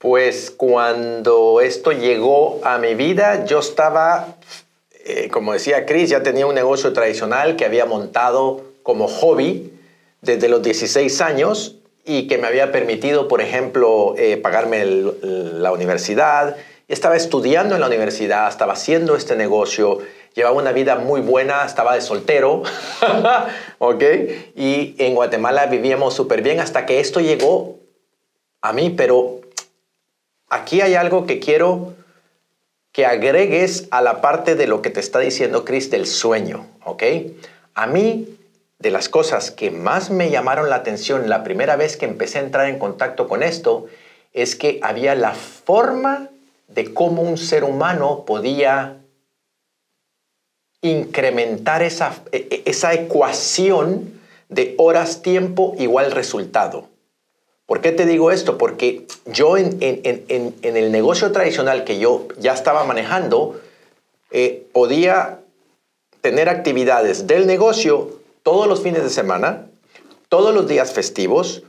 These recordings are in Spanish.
Pues cuando esto llegó a mi vida, yo estaba, eh, como decía Chris, ya tenía un negocio tradicional que había montado como hobby desde los 16 años y que me había permitido, por ejemplo, eh, pagarme la universidad. Estaba estudiando en la universidad, estaba haciendo este negocio, llevaba una vida muy buena, estaba de soltero, ¿ok? Y en Guatemala vivíamos súper bien hasta que esto llegó a mí, pero aquí hay algo que quiero que agregues a la parte de lo que te está diciendo Chris del sueño, ¿ok? A mí de las cosas que más me llamaron la atención la primera vez que empecé a entrar en contacto con esto es que había la forma de cómo un ser humano podía incrementar esa, e, e, esa ecuación de horas-tiempo igual resultado. ¿Por qué te digo esto? Porque yo en, el negocio tradicional que yo ya estaba manejando, eh, podía tener actividades del negocio todos los fines de semana, todos los días festivos,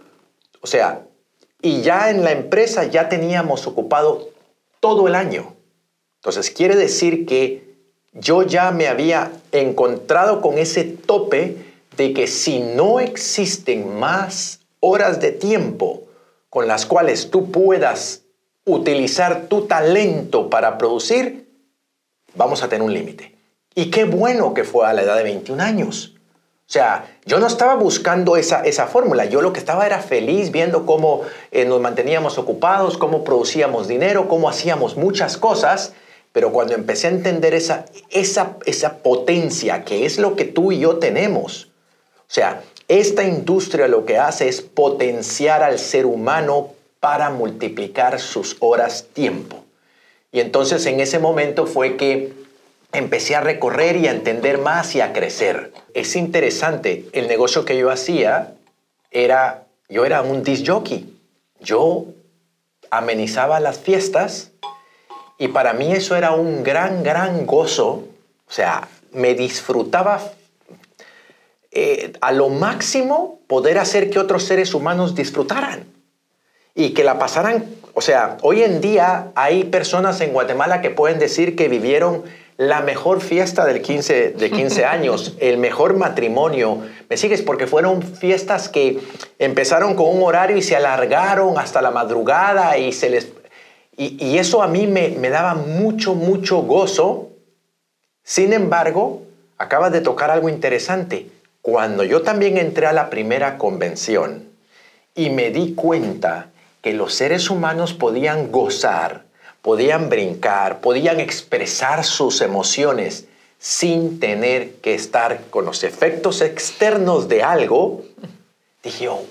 o sea, y ya en la empresa ya teníamos ocupado todo el año. Entonces, quiere decir que yo ya me había encontrado con ese tope de que si no existen más horas de tiempo con las cuales tú puedas utilizar tu talento para producir, vamos a tener un límite. Y qué bueno que fue a la edad de 21 años. O sea, yo no estaba buscando esa, esa fórmula, yo lo que estaba era feliz viendo cómo eh, nos manteníamos ocupados, cómo producíamos dinero, cómo hacíamos muchas cosas, pero cuando empecé a entender esa, esa, esa potencia que es lo que tú y yo tenemos, o sea, esta industria lo que hace es potenciar al ser humano para multiplicar sus horas tiempo. Y entonces en ese momento fue que empecé a recorrer y a entender más y a crecer. Es interesante, el negocio que yo hacía era, yo era un disc jockey. Yo amenizaba las fiestas y para mí eso era un gran, gran gozo. O sea, me disfrutaba eh, a lo máximo poder hacer que otros seres humanos disfrutaran y que la pasaran. O sea, hoy en día hay personas en Guatemala que pueden decir que vivieron la mejor fiesta del 15, de 15 años, el mejor matrimonio. ¿Me sigues? Porque fueron fiestas que empezaron con un horario y se alargaron hasta la madrugada y se les... Y, eso a mí me, me daba mucho, mucho gozo. Sin embargo, acabas de tocar algo interesante. Cuando yo también entré a la primera convención y me di cuenta que los seres humanos podían gozar podían brincar, podían expresar sus emociones sin tener que estar con los efectos externos de algo, dije, wow,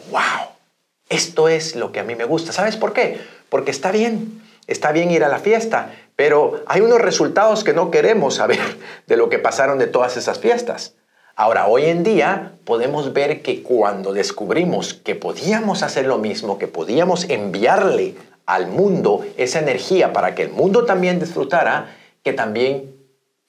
esto es lo que a mí me gusta. ¿Sabes por qué? Porque está bien, está bien ir a la fiesta, pero hay unos resultados que no queremos saber de lo que pasaron de todas esas fiestas. Ahora, hoy en día podemos ver que cuando descubrimos que podíamos hacer lo mismo, que podíamos enviarle al mundo esa energía para que el mundo también disfrutara, que también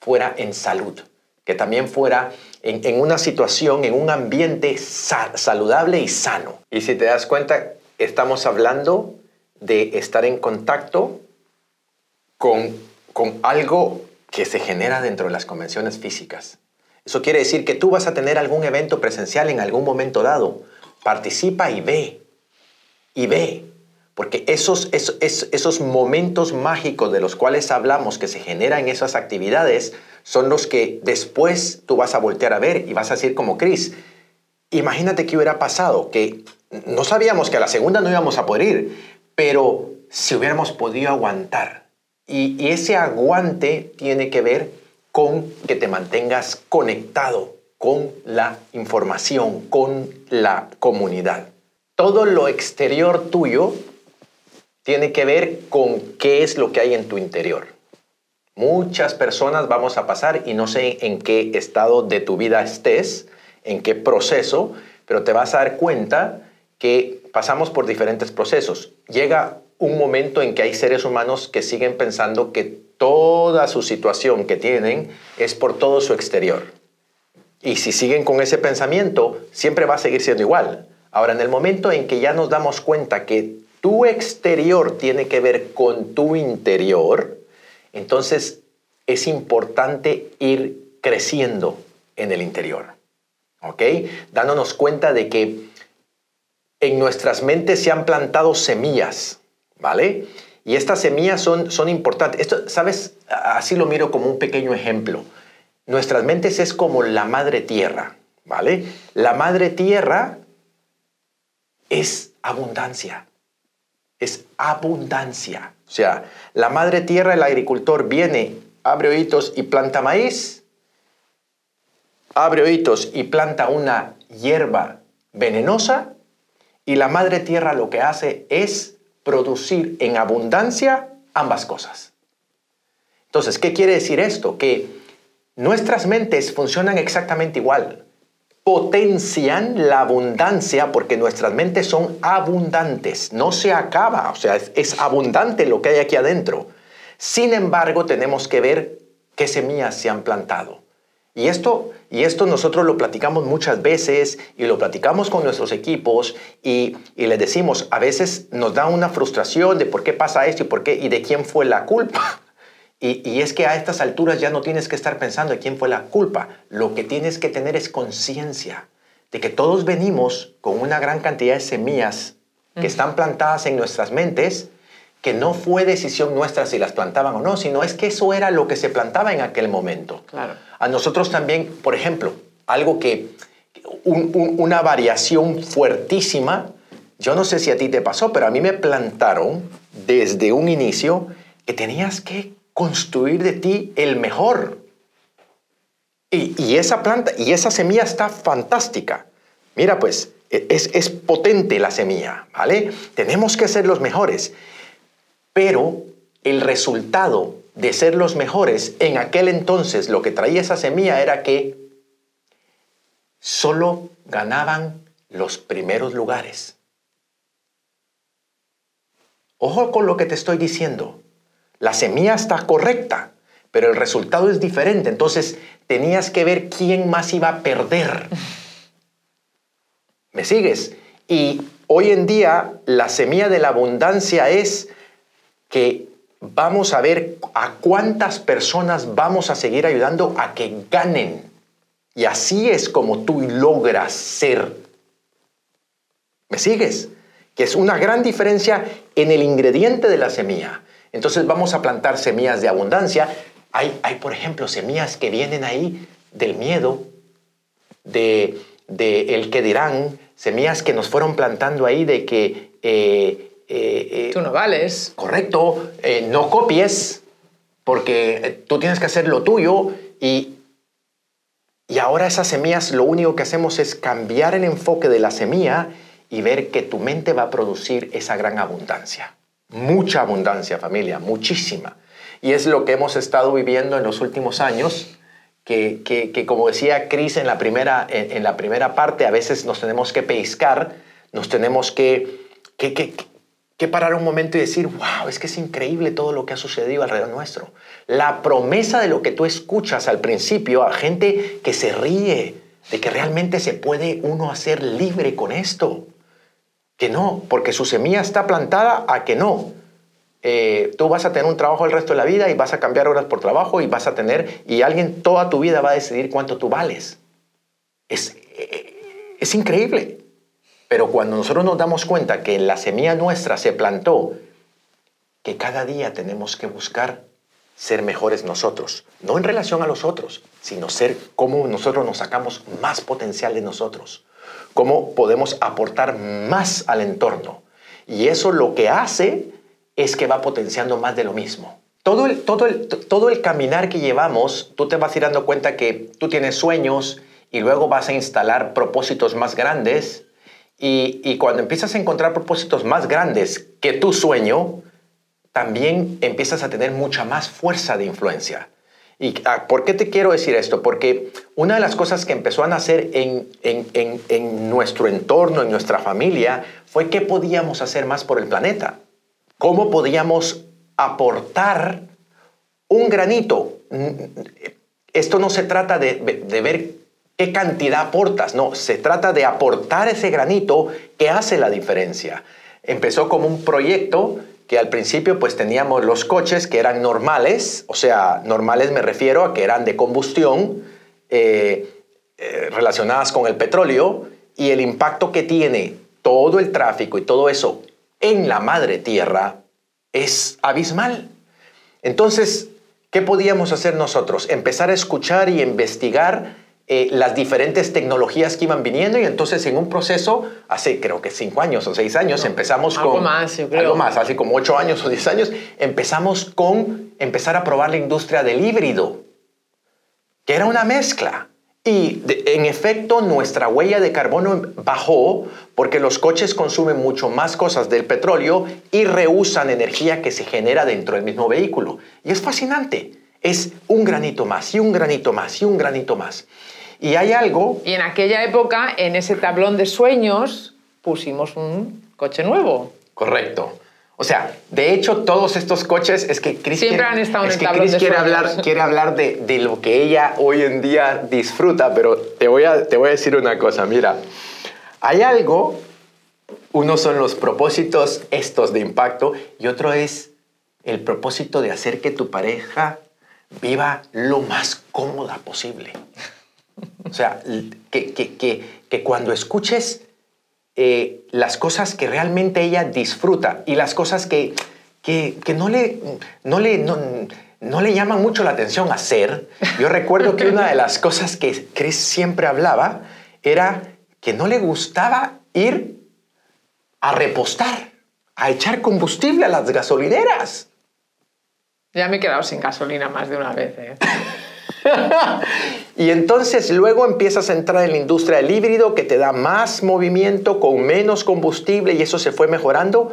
fuera en salud, que también fuera en, una situación, en un ambiente saludable y sano. Y si te das cuenta, estamos hablando de estar en contacto con, con algo que se genera dentro de las convenciones físicas. Eso quiere decir que tú vas a tener algún evento presencial en algún momento dado. Participa y ve. Y ve. Porque esos, esos, esos, momentos mágicos de los cuales hablamos que se generan en esas actividades son los que después tú vas a voltear a ver y vas a decir como Cris, imagínate qué hubiera pasado, que no sabíamos que a la segunda no íbamos a poder ir, pero si hubiéramos podido aguantar. Y, y ese aguante tiene que ver con que te mantengas conectado con la información, con la comunidad. Todo lo exterior tuyo tiene que ver con qué es lo que hay en tu interior. Muchas personas vamos a pasar y no sé en qué estado de tu vida estés, en qué proceso, pero te vas a dar cuenta que pasamos por diferentes procesos. Llega un momento en que hay seres humanos que siguen pensando que toda su situación que tienen es por todo su exterior. Y si siguen con ese pensamiento, siempre va a seguir siendo igual. Ahora, en el momento en que ya nos damos cuenta que tu exterior tiene que ver con tu interior, entonces es importante ir creciendo en el interior. ¿Ok? Dándonos cuenta de que en nuestras mentes se han plantado semillas, ¿vale? Y estas semillas son, son importantes. Esto, ¿sabes? Así lo miro como un pequeño ejemplo. Nuestras mentes es como la madre tierra, ¿vale? La madre tierra es abundancia. Es abundancia. O sea, la madre tierra, el agricultor viene, abre oídos y planta maíz, abre oídos y planta una hierba venenosa, y la madre tierra lo que hace es producir en abundancia ambas cosas. Entonces, ¿qué quiere decir esto? Que nuestras mentes funcionan exactamente igual. Potencian la abundancia porque nuestras mentes son abundantes, no se acaba, o sea, es, abundante lo que hay aquí adentro. Sin embargo, tenemos que ver qué semillas se han plantado. Y esto, y esto nosotros lo platicamos muchas veces y lo platicamos con nuestros equipos y, y les decimos, a veces nos da una frustración de por qué pasa esto y por qué y de quién fue la culpa. Y, y, es que a estas alturas ya no tienes que estar pensando de quién fue la culpa. Lo que tienes que tener es conciencia de que todos venimos con una gran cantidad de semillas que están plantadas en nuestras mentes, que no fue decisión nuestra si las plantaban o no, sino es que eso era lo que se plantaba en aquel momento. Claro. A nosotros también, por ejemplo, algo que, una variación fuertísima, yo no sé si a ti te pasó, pero a mí me plantaron desde un inicio que tenías que construir de ti el mejor. Y, esa planta, y esa semilla está fantástica. Mira, pues, e, es, es potente la semilla, ¿vale? Tenemos que ser los mejores. Pero el resultado de ser los mejores, en aquel entonces lo que traía esa semilla era que solo ganaban los primeros lugares. Ojo con lo que te estoy diciendo. La semilla está correcta, pero el resultado es diferente. Entonces tenías que ver quién más iba a perder. ¿Me sigues? Y hoy en día la semilla de la abundancia es que vamos a ver a cuántas personas vamos a seguir ayudando a que ganen. Y así es como tú logras ser. ¿Me sigues? Que es una gran diferencia en el ingrediente de la semilla. Entonces vamos a plantar semillas de abundancia. Hay, hay por ejemplo, semillas que vienen ahí del miedo, de, el que dirán, semillas que nos fueron plantando ahí de que eh, eh, eh, tú no vales. Correcto, eh, no copies, porque tú tienes que hacer lo tuyo y, y ahora esas semillas lo único que hacemos es cambiar el enfoque de la semilla y ver que tu mente va a producir esa gran abundancia. Mucha abundancia, familia, muchísima. Y es lo que hemos estado viviendo en los últimos años, que, que, como decía Cris en, la primera, en, la primera parte, a veces nos tenemos que pescar, nos tenemos que, que, que parar un momento y decir, wow, es que es increíble todo lo que ha sucedido alrededor nuestro. La promesa de lo que tú escuchas al principio a gente que se ríe de que realmente se puede uno hacer libre con esto. Que no, porque su semilla está plantada a que no. Eh, tú vas a tener un trabajo el resto de la vida y vas a cambiar horas por trabajo y vas a tener, y alguien toda tu vida va a decidir cuánto tú vales. Es, eh, es increíble. Pero cuando nosotros nos damos cuenta que en la semilla nuestra se plantó, que cada día tenemos que buscar ser mejores nosotros, no en relación a los otros, sino ser cómo nosotros nos sacamos más potencial de nosotros, cómo podemos aportar más al entorno. Y eso lo que hace es que va potenciando más de lo mismo. Todo el, todo el, todo el caminar que llevamos, tú te vas a ir dando cuenta que tú tienes sueños y luego vas a instalar propósitos más grandes y, cuando empiezas a encontrar propósitos más grandes que tu sueño, también empiezas a tener mucha más fuerza de influencia. ¿Y ah, por qué te quiero decir esto? Porque una de las cosas que empezó a nacer en, en, nuestro entorno, en nuestra familia, fue qué podíamos hacer más por el planeta. ¿Cómo podíamos aportar un granito? Esto no se trata de, de ver qué cantidad aportas, no, se trata de aportar ese granito que hace la diferencia. empezó como un proyecto que al principio pues teníamos los coches que eran normales, o sea, normales me refiero a que eran de combustión eh, eh, relacionadas con el petróleo y el impacto que tiene todo el tráfico y todo eso en la madre tierra es abismal. Entonces, ¿qué podíamos hacer nosotros? Empezar a escuchar y investigar eh, las diferentes tecnologías que iban viniendo y entonces en un proceso, hace creo que cinco años o seis años, empezamos algo con... más, yo creo. Algo más, hace como ocho años o diez años, empezamos con empezar a probar la industria del híbrido, que era una mezcla. Y en efecto, nuestra huella de carbono bajó porque los coches consumen mucho más cosas del petróleo y reusan energía que se genera dentro del mismo vehículo. Y es fascinante. Es un granito más y un granito más y un granito más. Y hay algo... Y en aquella época, en ese tablón de sueños, pusimos un coche nuevo. Correcto. O sea, de hecho, todos estos coches es que Chris Siempre quiere, han estado en es el que Chris de quiere sueños. hablar, quiere hablar de, de lo que ella hoy en día disfruta, pero te voy, a, te voy a decir una cosa, mira, hay algo, uno son los propósitos estos de impacto y otro es el propósito de hacer que tu pareja viva lo más cómoda posible. O sea, que, que, que, que cuando escuches eh, las cosas que realmente ella disfruta y las cosas que, que, que no, le, no, le, no, no, le llaman mucho la atención hacer. Yo recuerdo que una de las cosas que Chris siempre hablaba era que no le gustaba ir a repostar, a echar combustible a las gasolineras. Ya me he quedado sin gasolina más de una vez. ¿eh? y entonces luego empiezas a entrar en la industria del híbrido que te da más movimiento con menos combustible y eso se fue mejorando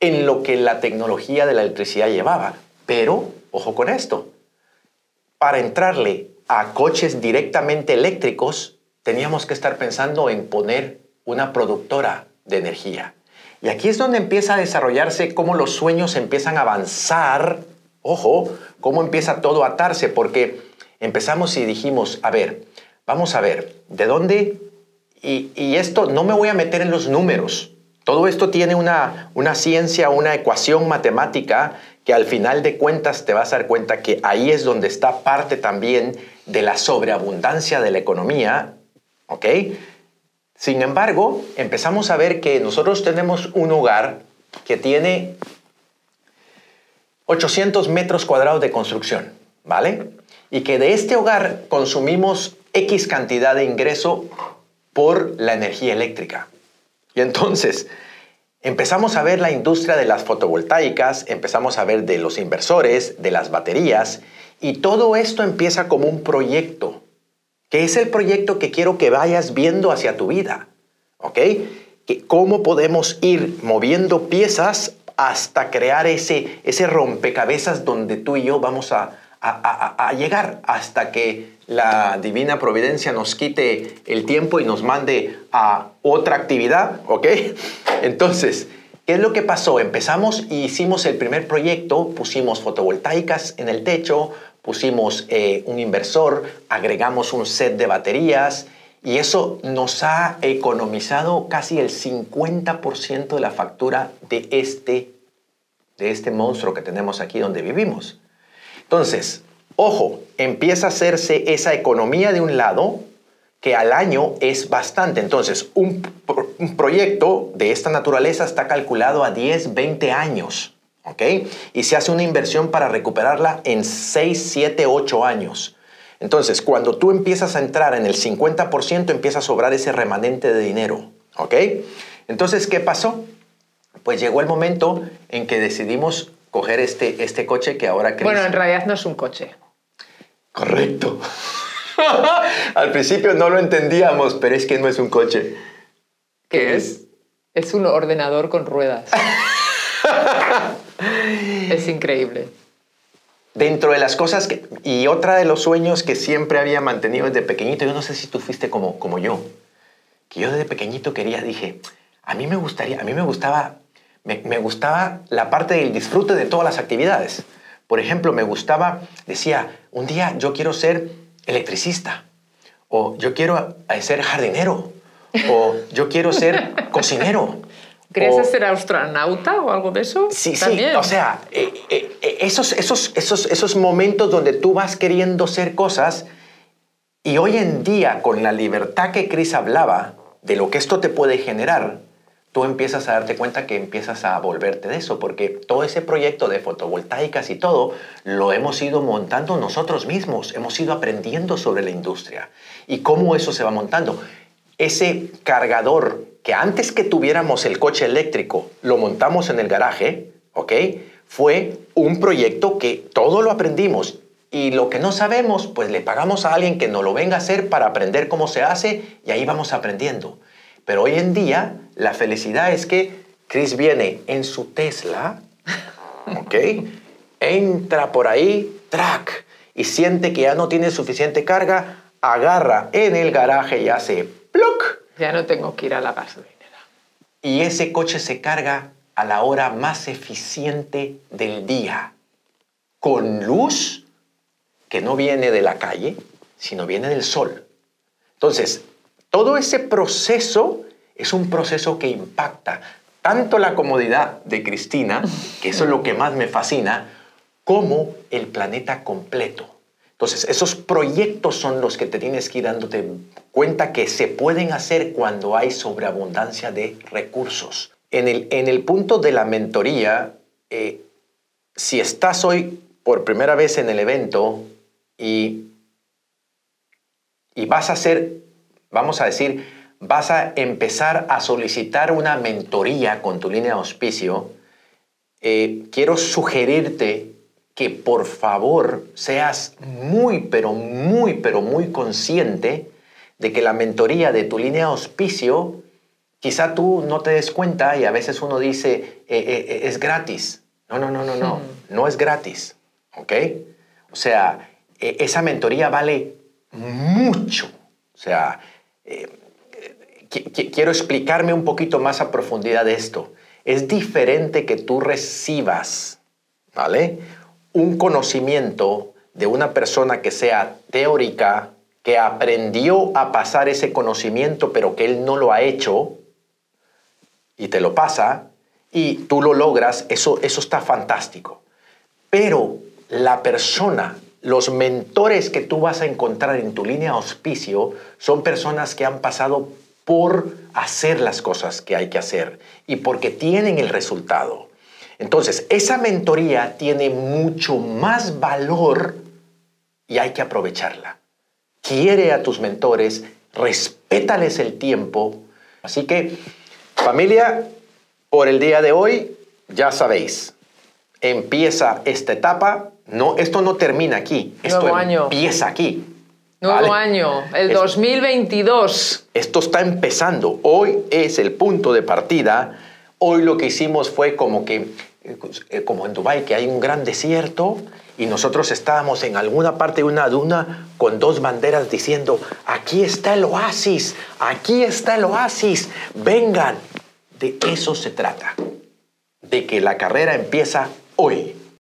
en lo que la tecnología de la electricidad llevaba. Pero, ojo con esto, para entrarle a coches directamente eléctricos teníamos que estar pensando en poner una productora de energía. Y aquí es donde empieza a desarrollarse cómo los sueños empiezan a avanzar, ojo, cómo empieza todo a atarse, porque empezamos y dijimos, a ver, vamos a ver, ¿de dónde? Y, esto no me voy a meter en los números. Todo esto tiene una, una ciencia, una ecuación matemática que al final de cuentas te vas a dar cuenta que ahí es donde está parte también de la sobreabundancia de la economía, ¿ok? Sin embargo, empezamos a ver que nosotros tenemos un hogar que tiene 800 metros cuadrados de construcción, ¿vale? Y que de este hogar consumimos X cantidad de ingreso por la energía eléctrica. Y entonces empezamos a ver la industria de las fotovoltaicas, empezamos a ver de los inversores, de las baterías, y todo esto empieza como un proyecto, que es el proyecto que quiero que vayas viendo hacia tu vida, ¿ok? Que cómo podemos ir moviendo piezas hasta crear ese, ese rompecabezas donde tú y yo vamos a, a, llegar hasta que la divina providencia nos quite el tiempo y nos mande a otra actividad, ¿ok? Entonces, ¿qué es lo que pasó? Empezamos y hicimos el primer proyecto, pusimos fotovoltaicas en el techo, pusimos eh, un inversor, agregamos un set de baterías y eso nos ha economizado casi el 50% de la factura de este, de este monstruo que tenemos aquí donde vivimos. Entonces, ojo, empieza a hacerse esa economía de un lado que al año es bastante. Entonces, un, proyecto de esta naturaleza está calculado a 10, 20 años. ¿ok? Y se hace una inversión para recuperarla en 6, 7, 8 años. Entonces, cuando tú empiezas a entrar en el 50%, empieza a sobrar ese remanente de dinero, ¿ok? Entonces, ¿qué pasó? Pues llegó el momento en que decidimos coger este, este coche que ahora... Chris... Bueno, en realidad no es un coche. Correcto. Al principio no lo entendíamos, pero es que no es un coche. ¿Qué es? Es un ordenador con ruedas. es increíble. Dentro de las cosas que... Y otra de los sueños que siempre había mantenido desde pequeñito, yo no sé si tú fuiste como, como yo, que yo desde pequeñito quería, dije, a mí me gustaría, a mí me gustaba, me, me gustaba la parte del disfrute de todas las actividades. Por ejemplo, me gustaba, decía, un día yo quiero ser electricista, o yo quiero ser jardinero, o yo quiero ser cocinero, ¿Querías ser astronauta o algo de eso? Sí, sí. O sea, eh, eh, eh, esos, esos, esos, esos momentos donde tú vas queriendo ser cosas y hoy en día, con la libertad que Chris hablaba de lo que esto te puede generar, tú empiezas a darte cuenta que empiezas a volverte de eso, porque todo ese proyecto de fotovoltaicas y todo lo hemos ido montando nosotros mismos, hemos ido aprendiendo sobre la industria y cómo eso se va montando. Ese cargador que antes que tuviéramos el coche eléctrico lo montamos en el garaje, ¿ok? Fue un proyecto que todo lo aprendimos y lo que no sabemos, pues le pagamos a alguien que nos lo venga a hacer para aprender cómo se hace y ahí vamos aprendiendo. Pero hoy en día la felicidad es que Chris viene en su Tesla, ¿ok? Entra por ahí, track, y siente que ya no tiene suficiente carga, agarra en el garaje y hace pluk. Ya no tengo que ir a la gasolinera. Y ese coche se carga a la hora más eficiente del día, con luz que no viene de la calle, sino viene del sol. Entonces, todo ese proceso es un proceso que impacta tanto la comodidad de Cristina, que eso es lo que más me fascina, como el planeta completo. Entonces, esos proyectos son los que te tienes que ir dándote cuenta que se pueden hacer cuando hay sobreabundancia de recursos. En el, en el punto de la mentoría, eh, si estás hoy por primera vez en el evento y, y vas a hacer vamos a decir, vas a empezar a solicitar una mentoría con tu línea de auspicio, eh, quiero sugerirte que por favor seas muy, pero muy, pero muy consciente de que la mentoría de tu línea de auspicio, quizá tú no te des cuenta y a veces uno dice, eh, eh, es gratis. No, no, no, no, no, hmm. no es gratis. ¿Ok? O sea, esa mentoría vale mucho. O sea, eh, quiero explicarme un poquito más a profundidad de esto. Es diferente que tú recibas, ¿vale? Un conocimiento de una persona que sea teórica, que aprendió a pasar ese conocimiento, pero que él no lo ha hecho, y te lo pasa, y tú lo logras, eso, eso está fantástico. Pero la persona los mentores que tú vas a encontrar en tu línea auspicio son personas que han pasado por hacer las cosas que hay que hacer y porque tienen el resultado. Entonces, esa mentoría tiene mucho más valor y hay que aprovecharla. Quiere a tus mentores, respétales el tiempo. Así que, familia, por el día de hoy, ya sabéis, empieza esta etapa no, esto no termina aquí. Esto empieza aquí. Nuevo año, el 2022. Esto está empezando. Hoy es el punto de partida. Hoy lo que hicimos fue como que, eh, como en Dubái, que hay un gran desierto y nosotros estábamos en alguna parte de una duna con dos banderas diciendo, aquí está el oasis, aquí está el oasis, vengan. De eso se trata, de que la carrera empieza hoy.